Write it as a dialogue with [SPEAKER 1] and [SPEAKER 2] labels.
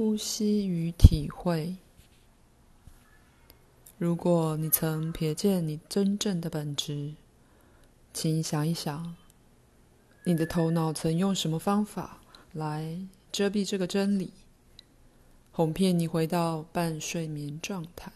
[SPEAKER 1] 呼吸与体会。如果你曾瞥见你真正的本质请想一想你的头脑曾用什么方法来遮蔽这个真理哄骗你回到半睡眠状态？